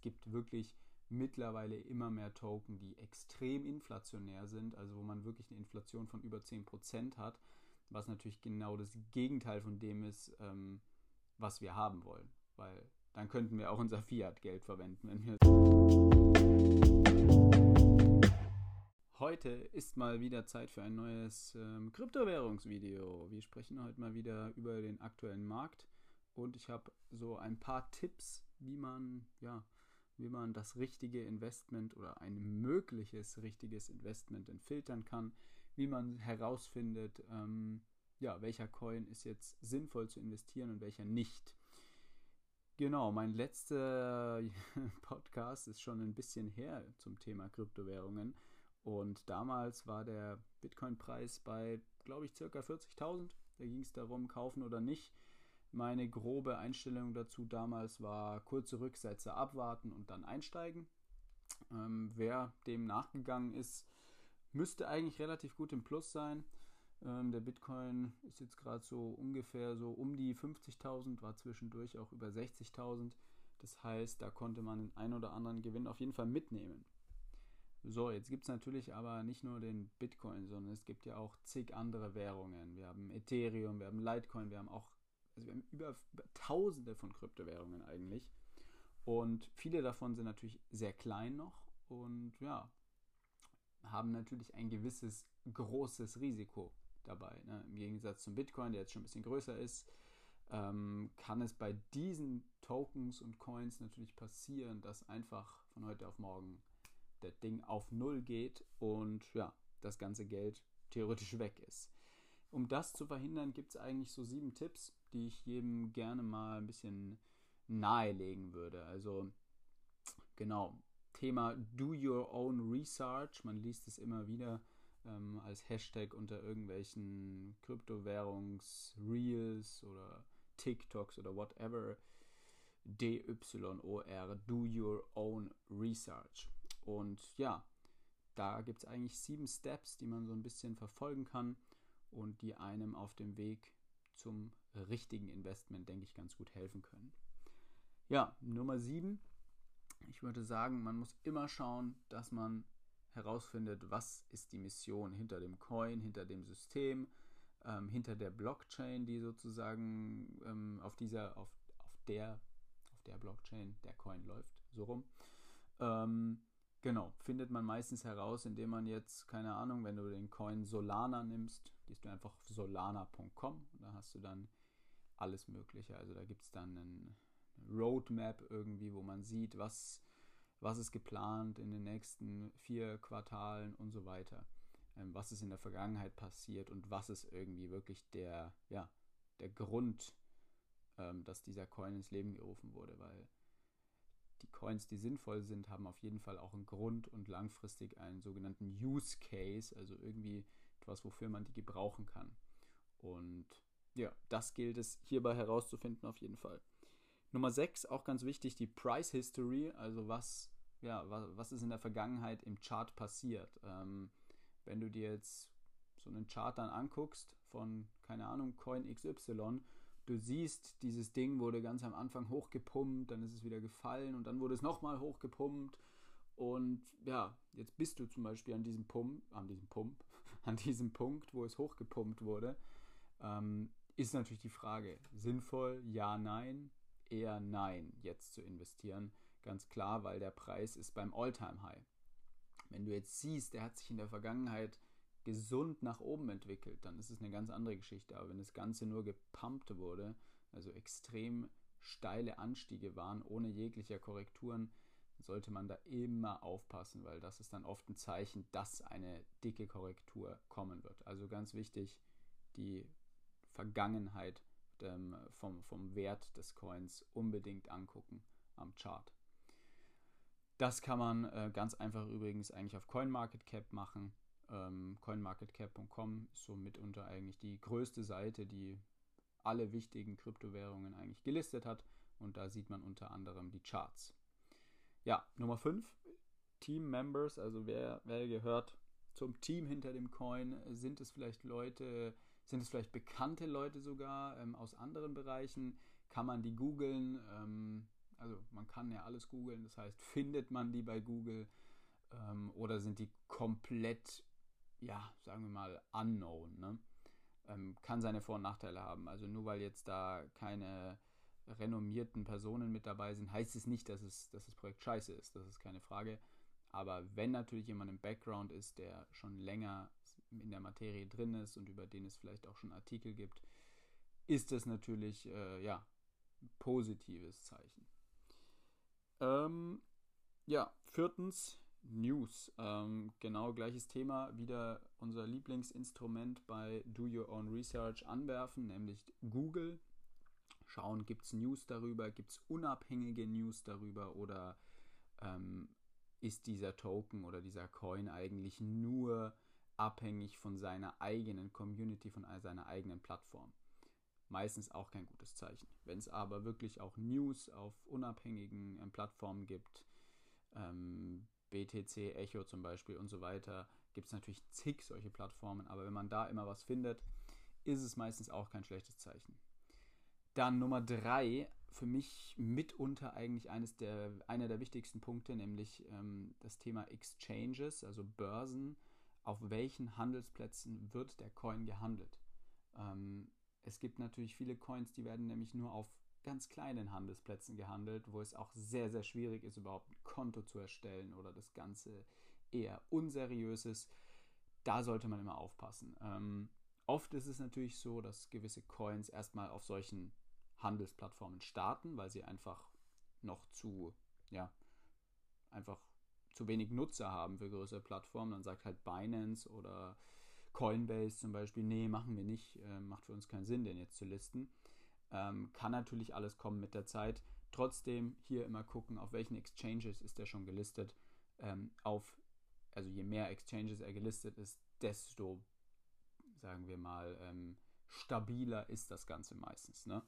es gibt wirklich mittlerweile immer mehr Token, die extrem inflationär sind, also wo man wirklich eine Inflation von über 10% hat, was natürlich genau das Gegenteil von dem ist, ähm, was wir haben wollen. Weil dann könnten wir auch unser Fiat-Geld verwenden, wenn wir. Heute ist mal wieder Zeit für ein neues ähm, Kryptowährungsvideo. Wir sprechen heute mal wieder über den aktuellen Markt und ich habe so ein paar Tipps, wie man ja wie man das richtige Investment oder ein mögliches richtiges Investment entfiltern kann, wie man herausfindet, ähm, ja, welcher Coin ist jetzt sinnvoll zu investieren und welcher nicht. Genau, mein letzter Podcast ist schon ein bisschen her zum Thema Kryptowährungen und damals war der Bitcoin-Preis bei, glaube ich, circa 40.000. Da ging es darum, kaufen oder nicht. Meine grobe Einstellung dazu damals war kurze Rücksätze abwarten und dann einsteigen. Ähm, wer dem nachgegangen ist, müsste eigentlich relativ gut im Plus sein. Ähm, der Bitcoin ist jetzt gerade so ungefähr so um die 50.000, war zwischendurch auch über 60.000. Das heißt, da konnte man den ein oder anderen Gewinn auf jeden Fall mitnehmen. So, jetzt gibt es natürlich aber nicht nur den Bitcoin, sondern es gibt ja auch zig andere Währungen. Wir haben Ethereum, wir haben Litecoin, wir haben auch also wir haben über, tausende von Kryptowährungen eigentlich. Und viele davon sind natürlich sehr klein noch und ja, haben natürlich ein gewisses großes Risiko dabei. Ne? Im Gegensatz zum Bitcoin, der jetzt schon ein bisschen größer ist, ähm, kann es bei diesen Tokens und Coins natürlich passieren, dass einfach von heute auf morgen das Ding auf Null geht und ja, das ganze Geld theoretisch weg ist. Um das zu verhindern, gibt es eigentlich so sieben Tipps, die ich jedem gerne mal ein bisschen nahelegen würde. Also genau, Thema Do Your Own Research. Man liest es immer wieder ähm, als Hashtag unter irgendwelchen Kryptowährungs-Reels oder TikToks oder whatever. D-Y-O-R, Do Your Own Research. Und ja, da gibt es eigentlich sieben Steps, die man so ein bisschen verfolgen kann und die einem auf dem Weg zum richtigen Investment, denke ich, ganz gut helfen können. Ja, Nummer 7. Ich würde sagen, man muss immer schauen, dass man herausfindet, was ist die Mission hinter dem Coin, hinter dem System, ähm, hinter der Blockchain, die sozusagen ähm, auf dieser, auf, auf der, auf der Blockchain der Coin läuft, so rum. Ähm, Genau, findet man meistens heraus, indem man jetzt, keine Ahnung, wenn du den Coin Solana nimmst, gehst du einfach auf solana.com und da hast du dann alles Mögliche. Also da gibt es dann eine Roadmap irgendwie, wo man sieht, was, was ist geplant in den nächsten vier Quartalen und so weiter. Ähm, was ist in der Vergangenheit passiert und was ist irgendwie wirklich der, ja, der Grund, ähm, dass dieser Coin ins Leben gerufen wurde, weil die Coins, die sinnvoll sind, haben auf jeden Fall auch einen Grund und langfristig einen sogenannten Use Case, also irgendwie etwas, wofür man die gebrauchen kann. Und ja, das gilt es hierbei herauszufinden auf jeden Fall. Nummer 6, auch ganz wichtig, die Price History, also was, ja, was, was ist in der Vergangenheit im Chart passiert. Ähm, wenn du dir jetzt so einen Chart dann anguckst von, keine Ahnung, Coin XY du siehst, dieses Ding wurde ganz am Anfang hochgepumpt, dann ist es wieder gefallen und dann wurde es nochmal hochgepumpt. Und ja, jetzt bist du zum Beispiel an diesem Pump, an diesem Pump, an diesem Punkt, wo es hochgepumpt wurde. Ähm, ist natürlich die Frage, sinnvoll, ja, nein, eher nein, jetzt zu investieren. Ganz klar, weil der Preis ist beim Alltime high Wenn du jetzt siehst, der hat sich in der Vergangenheit gesund nach oben entwickelt, dann ist es eine ganz andere Geschichte. Aber wenn das Ganze nur gepumpt wurde, also extrem steile Anstiege waren, ohne jeglicher Korrekturen, sollte man da immer aufpassen, weil das ist dann oft ein Zeichen, dass eine dicke Korrektur kommen wird. Also ganz wichtig, die Vergangenheit ähm, vom, vom Wert des Coins unbedingt angucken am Chart. Das kann man äh, ganz einfach übrigens eigentlich auf CoinMarketCap machen. Ähm, CoinMarketCap.com ist so mitunter eigentlich die größte Seite, die alle wichtigen Kryptowährungen eigentlich gelistet hat. Und da sieht man unter anderem die Charts. Ja, Nummer 5, Team Members, also wer, wer gehört zum Team hinter dem Coin? Sind es vielleicht Leute, sind es vielleicht bekannte Leute sogar ähm, aus anderen Bereichen? Kann man die googeln? Ähm, Also man kann ja alles googeln, das heißt, findet man die bei Google ähm, oder sind die komplett, ja, sagen wir mal, unknown. Ne? Ähm, kann seine Vor- und Nachteile haben. Also nur weil jetzt da keine renommierten Personen mit dabei sind, heißt es nicht, dass, es, dass das Projekt scheiße ist. Das ist keine Frage. Aber wenn natürlich jemand im Background ist, der schon länger in der Materie drin ist und über den es vielleicht auch schon Artikel gibt, ist das natürlich äh, ja positives Zeichen. Ähm, ja, viertens News. Ähm, genau gleiches Thema, wieder unser Lieblingsinstrument bei Do Your Own Research anwerfen, nämlich Google. Schauen, gibt es News darüber, gibt es unabhängige News darüber oder ähm, ist dieser Token oder dieser Coin eigentlich nur abhängig von seiner eigenen Community, von seiner eigenen Plattform. Meistens auch kein gutes Zeichen. Wenn es aber wirklich auch News auf unabhängigen ähm, Plattformen gibt, ähm, BTC, Echo zum Beispiel und so weiter, gibt es natürlich zig solche Plattformen, aber wenn man da immer was findet, ist es meistens auch kein schlechtes Zeichen. Dann Nummer drei, für mich mitunter eigentlich eines der, einer der wichtigsten Punkte, nämlich ähm, das Thema Exchanges, also Börsen. Auf welchen Handelsplätzen wird der Coin gehandelt? Ähm, es gibt natürlich viele Coins, die werden nämlich nur auf ganz kleinen Handelsplätzen gehandelt, wo es auch sehr, sehr schwierig ist, überhaupt ein Konto zu erstellen oder das Ganze eher unseriös ist. Da sollte man immer aufpassen. Ähm, oft ist es natürlich so, dass gewisse Coins erstmal auf solchen Handelsplattformen starten, weil sie einfach noch zu, ja, einfach zu wenig Nutzer haben für größere Plattformen. Dann sagt halt Binance oder Coinbase zum Beispiel, nee, machen wir nicht, äh, macht für uns keinen Sinn, den jetzt zu listen. Ähm, kann natürlich alles kommen mit der Zeit. Trotzdem hier immer gucken, auf welchen Exchanges ist der schon gelistet. Ähm, auf, also je mehr Exchanges er gelistet ist, desto, sagen wir mal, ähm, stabiler ist das Ganze meistens. Ne?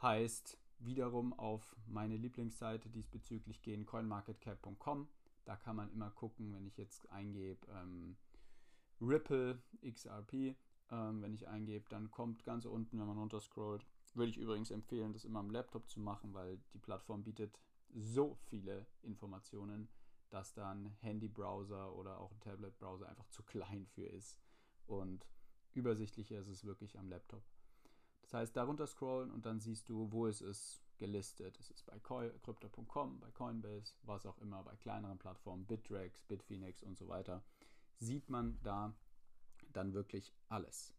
Heißt, wiederum auf meine Lieblingsseite diesbezüglich gehen, coinmarketcap.com. Da kann man immer gucken, wenn ich jetzt eingebe ähm, Ripple XRP, ähm, wenn ich eingebe, dann kommt ganz unten, wenn man runterscrollt, würde ich übrigens empfehlen, das immer am Laptop zu machen, weil die Plattform bietet so viele Informationen, dass dann Handy-Browser oder auch ein Tablet-Browser einfach zu klein für ist. Und übersichtlicher ist es wirklich am Laptop. Das heißt, darunter scrollen und dann siehst du, wo es ist gelistet. Es ist bei Crypto.com, bei Coinbase, was auch immer, bei kleineren Plattformen, Bittrex, Bitfinex und so weiter. Sieht man da dann wirklich alles.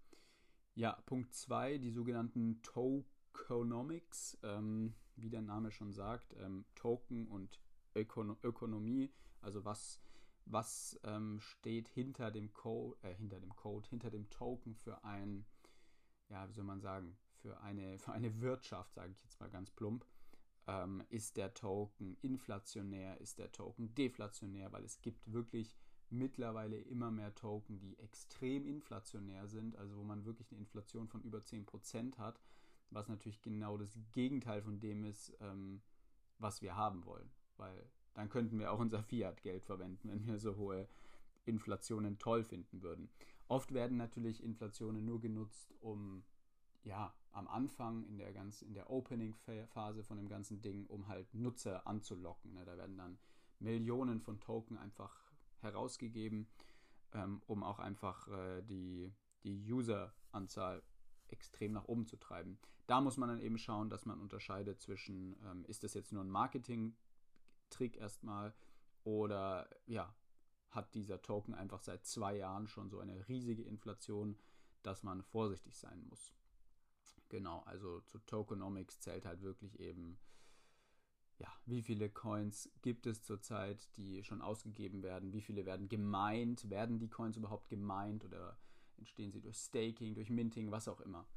Ja, Punkt 2, die sogenannten Tokenomics, ähm, wie der Name schon sagt, ähm, Token und Ökono Ökonomie, also was, was ähm, steht hinter dem, Code, äh, hinter dem Code, hinter dem Token für ein, ja, wie soll man sagen, für eine, für eine Wirtschaft, sage ich jetzt mal ganz plump. Ähm, ist der Token inflationär, ist der Token deflationär, weil es gibt wirklich mittlerweile immer mehr Token, die extrem inflationär sind, also wo man wirklich eine Inflation von über 10% hat, was natürlich genau das Gegenteil von dem ist, ähm, was wir haben wollen. Weil dann könnten wir auch unser Fiat-Geld verwenden, wenn wir so hohe Inflationen toll finden würden. Oft werden natürlich Inflationen nur genutzt, um ja am Anfang in der ganz in der Opening-Phase von dem ganzen Ding, um halt Nutzer anzulocken. Ne? Da werden dann Millionen von Token einfach herausgegeben, ähm, um auch einfach äh, die, die User-Anzahl extrem nach oben zu treiben. Da muss man dann eben schauen, dass man unterscheidet zwischen, ähm, ist das jetzt nur ein Marketing-Trick erstmal oder ja, hat dieser Token einfach seit zwei Jahren schon so eine riesige Inflation, dass man vorsichtig sein muss. Genau, also zu Tokenomics zählt halt wirklich eben ja, wie viele Coins gibt es zurzeit, die schon ausgegeben werden? Wie viele werden gemeint? Werden die Coins überhaupt gemeint oder entstehen sie durch Staking, durch Minting, was auch immer?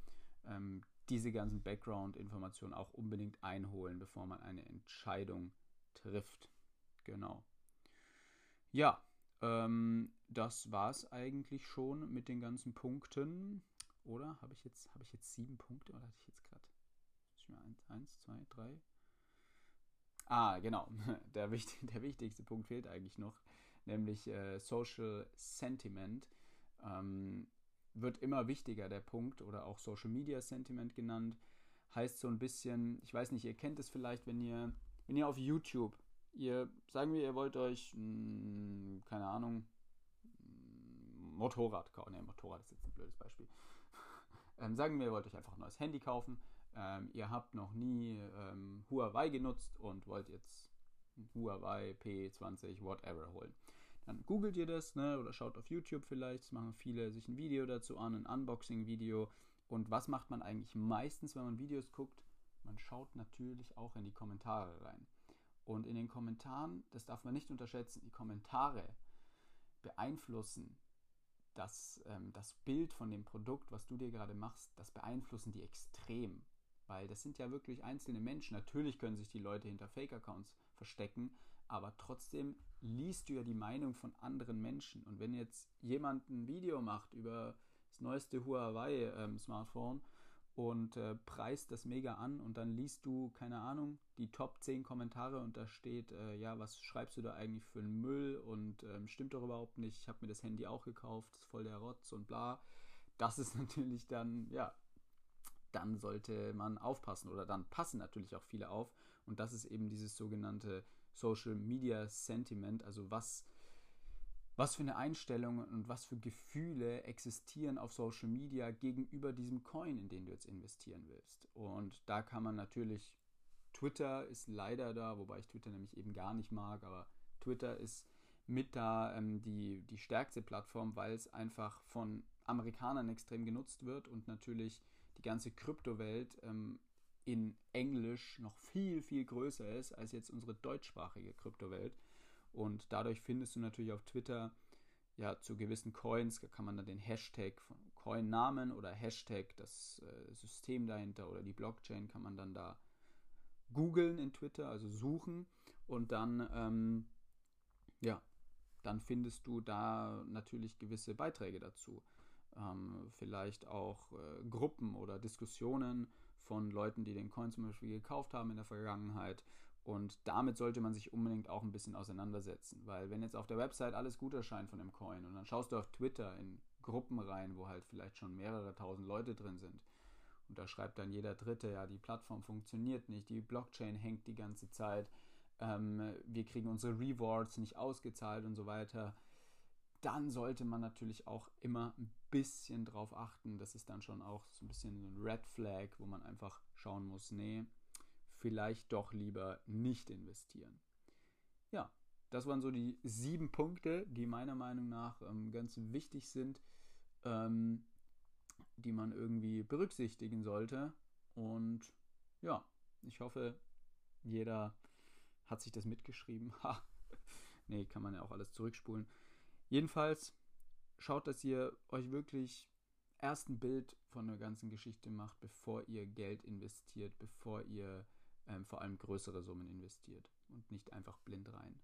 Ähm, diese ganzen Background-Informationen auch unbedingt einholen, bevor man eine Entscheidung trifft. Genau. Ja, ähm, das war es eigentlich schon mit den ganzen Punkten. Oder habe ich jetzt habe ich jetzt sieben Punkte oder hatte ich jetzt gerade? Eins, zwei, drei, Ah, genau. Der, der wichtigste Punkt fehlt eigentlich noch, nämlich äh, Social Sentiment. Ähm, wird immer wichtiger, der Punkt, oder auch Social Media Sentiment genannt. heißt so ein bisschen, ich weiß nicht, ihr kennt es vielleicht, wenn ihr, wenn ihr auf YouTube, ihr, sagen wir, ihr wollt euch, mh, hm, keine Ahnung, Motorrad kaufen. Ne, Motorrad ist jetzt ein blödes Beispiel. ähm, sagen wir, ihr wollt euch einfach ein neues Handy kaufen. Ähm, ihr habt noch nie ähm, Huawei genutzt und wollt jetzt Huawei P20, whatever holen. Dann googelt ihr das ne, oder schaut auf YouTube vielleicht. Es machen viele sich ein Video dazu an, ein Unboxing-Video. Und was macht man eigentlich meistens, wenn man Videos guckt? Man schaut natürlich auch in die Kommentare rein. Und in den Kommentaren, das darf man nicht unterschätzen, die Kommentare beeinflussen das, ähm, das Bild von dem Produkt, was du dir gerade machst, das beeinflussen die extrem. Weil das sind ja wirklich einzelne Menschen. Natürlich können sich die Leute hinter Fake-Accounts verstecken, aber trotzdem liest du ja die Meinung von anderen Menschen. Und wenn jetzt jemand ein Video macht über das neueste Huawei-Smartphone, ähm, und äh, preist das mega an und dann liest du, keine Ahnung, die Top 10 Kommentare und da steht, äh, ja, was schreibst du da eigentlich für einen Müll und ähm, stimmt doch überhaupt nicht, ich habe mir das Handy auch gekauft, ist voll der Rotz und bla. Das ist natürlich dann, ja, dann sollte man aufpassen. Oder dann passen natürlich auch viele auf. Und das ist eben dieses sogenannte Social Media Sentiment, also was was für eine Einstellung und was für Gefühle existieren auf Social Media gegenüber diesem Coin, in den du jetzt investieren willst. Und da kann man natürlich, Twitter ist leider da, wobei ich Twitter nämlich eben gar nicht mag, aber Twitter ist mit da ähm, die, die stärkste Plattform, weil es einfach von Amerikanern extrem genutzt wird und natürlich die ganze Kryptowelt ähm, in Englisch noch viel, viel größer ist als jetzt unsere deutschsprachige Kryptowelt. Und dadurch findest du natürlich auf Twitter ja zu gewissen Coins, kann man dann den Hashtag von Coin-Namen oder Hashtag das äh, System dahinter oder die Blockchain kann man dann da googeln in Twitter, also suchen und dann ähm, ja, dann findest du da natürlich gewisse Beiträge dazu. Ähm, vielleicht auch äh, Gruppen oder Diskussionen von Leuten, die den Coin zum Beispiel gekauft haben in der Vergangenheit. Und damit sollte man sich unbedingt auch ein bisschen auseinandersetzen, weil wenn jetzt auf der Website alles gut erscheint von dem Coin und dann schaust du auf Twitter in Gruppen rein, wo halt vielleicht schon mehrere tausend Leute drin sind und da schreibt dann jeder Dritte, ja, die Plattform funktioniert nicht, die Blockchain hängt die ganze Zeit, ähm, wir kriegen unsere Rewards nicht ausgezahlt und so weiter, dann sollte man natürlich auch immer ein bisschen drauf achten. Das ist dann schon auch so ein bisschen ein Red Flag, wo man einfach schauen muss, nee, vielleicht doch lieber nicht investieren. Ja, das waren so die sieben Punkte, die meiner Meinung nach ähm, ganz wichtig sind, ähm, die man irgendwie berücksichtigen sollte. Und ja, ich hoffe, jeder hat sich das mitgeschrieben. Ha, nee, kann man ja auch alles zurückspulen. Jedenfalls schaut, dass ihr euch wirklich erst ein Bild von der ganzen Geschichte macht, bevor ihr Geld investiert, bevor ihr ähm, vor allem größere Summen investiert und nicht einfach blind rein.